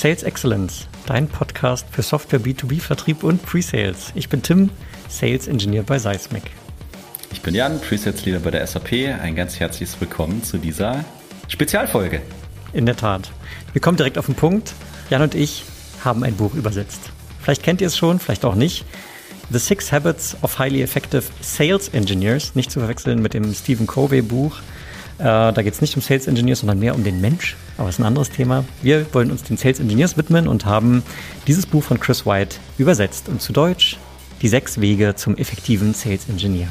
Sales Excellence, dein Podcast für Software B2B-Vertrieb und Pre-Sales. Ich bin Tim, Sales Engineer bei Seismic. Ich bin Jan, Pre-Sales Leader bei der SAP. Ein ganz herzliches Willkommen zu dieser Spezialfolge. In der Tat. Wir kommen direkt auf den Punkt. Jan und ich haben ein Buch übersetzt. Vielleicht kennt ihr es schon, vielleicht auch nicht. The Six Habits of Highly Effective Sales Engineers, nicht zu verwechseln mit dem Stephen Covey Buch. Äh, da geht es nicht um Sales Engineers, sondern mehr um den Mensch. Aber es ist ein anderes Thema. Wir wollen uns den Sales Engineers widmen und haben dieses Buch von Chris White übersetzt und zu Deutsch die sechs Wege zum effektiven Sales Engineer.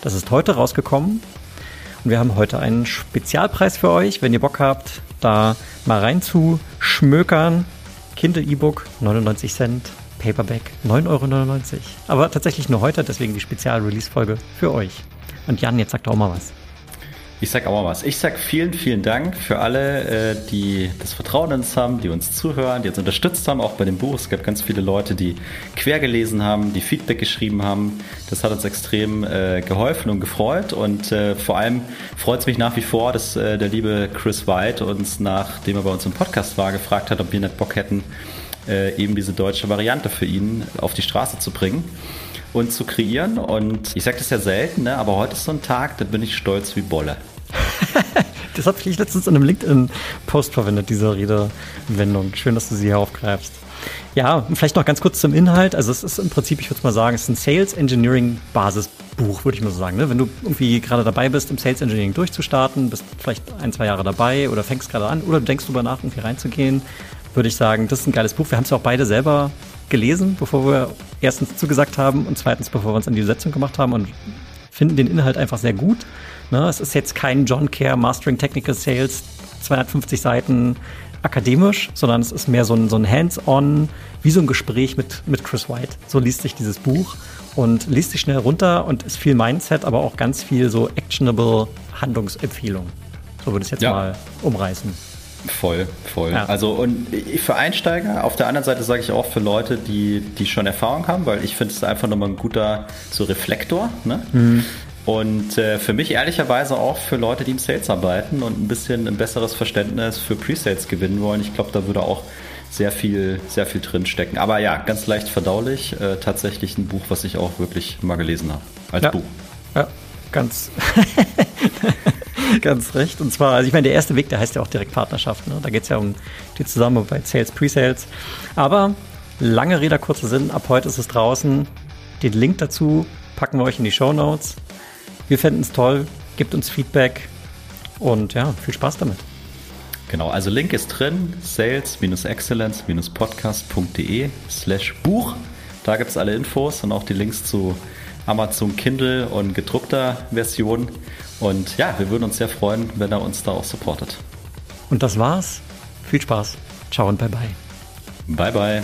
Das ist heute rausgekommen und wir haben heute einen Spezialpreis für euch, wenn ihr Bock habt, da mal rein zu schmökern. Kindle E-Book 99 Cent, Paperback 9,99 Euro. Aber tatsächlich nur heute, deswegen die Spezial-Release-Folge für euch. Und Jan, jetzt sagt auch mal was. Ich sag auch mal was. Ich sag vielen, vielen Dank für alle, äh, die das Vertrauen in uns haben, die uns zuhören, die uns unterstützt haben, auch bei dem Buch. Es gab ganz viele Leute, die quer gelesen haben, die Feedback geschrieben haben. Das hat uns extrem äh, geholfen und gefreut. Und äh, vor allem freut es mich nach wie vor, dass der liebe Chris White uns, nachdem er bei uns im Podcast war, gefragt hat, ob wir nicht Bock hätten, eben diese deutsche Variante für ihn auf die Straße zu bringen und zu kreieren. Und ich sage das ja selten, ne? aber heute ist so ein Tag, da bin ich stolz wie Bolle. das habe ich letztens in einem LinkedIn-Post verwendet, diese Redewendung. Schön, dass du sie hier aufgreifst. Ja, vielleicht noch ganz kurz zum Inhalt. Also es ist im Prinzip, ich würde mal sagen, es ist ein Sales Engineering Basisbuch, würde ich mal so sagen. Ne? Wenn du irgendwie gerade dabei bist, im Sales Engineering durchzustarten, bist vielleicht ein, zwei Jahre dabei oder fängst gerade an oder denkst darüber nach, irgendwie reinzugehen, würde ich sagen, das ist ein geiles Buch. Wir haben es ja auch beide selber gelesen, bevor wir erstens zugesagt haben und zweitens, bevor wir uns an die Setzung gemacht haben und finden den Inhalt einfach sehr gut. Ne? Es ist jetzt kein John Care Mastering Technical Sales, 250 Seiten akademisch, sondern es ist mehr so ein, so ein Hands-on, wie so ein Gespräch mit, mit Chris White. So liest sich dieses Buch und liest sich schnell runter und ist viel Mindset, aber auch ganz viel so actionable Handlungsempfehlung. So würde ich es jetzt ja. mal umreißen. Voll, voll. Ja. Also und für Einsteiger, auf der anderen Seite sage ich auch für Leute, die, die schon Erfahrung haben, weil ich finde es einfach nochmal ein guter so Reflektor. Ne? Mhm. Und äh, für mich ehrlicherweise auch für Leute, die im Sales arbeiten und ein bisschen ein besseres Verständnis für Pre-Sales gewinnen wollen. Ich glaube, da würde auch sehr viel, sehr viel drin stecken. Aber ja, ganz leicht verdaulich. Äh, tatsächlich ein Buch, was ich auch wirklich mal gelesen habe. Als ja. Buch. Ja, ganz, ganz recht. Und zwar, also ich meine, der erste Weg, der heißt ja auch direkt Partnerschaft. Ne? Da geht es ja um die Zusammenarbeit Sales, Pre-Sales. Aber lange Rede, kurzer Sinn. Ab heute ist es draußen. Den Link dazu packen wir euch in die Show Notes. Wir fänden es toll. Gebt uns Feedback und ja, viel Spaß damit. Genau, also Link ist drin, sales-excellence-podcast.de slash Buch. Da gibt es alle Infos und auch die Links zu Amazon Kindle und gedruckter Version. Und ja, wir würden uns sehr freuen, wenn er uns da auch supportet. Und das war's. Viel Spaß. Ciao und bye bye. Bye bye.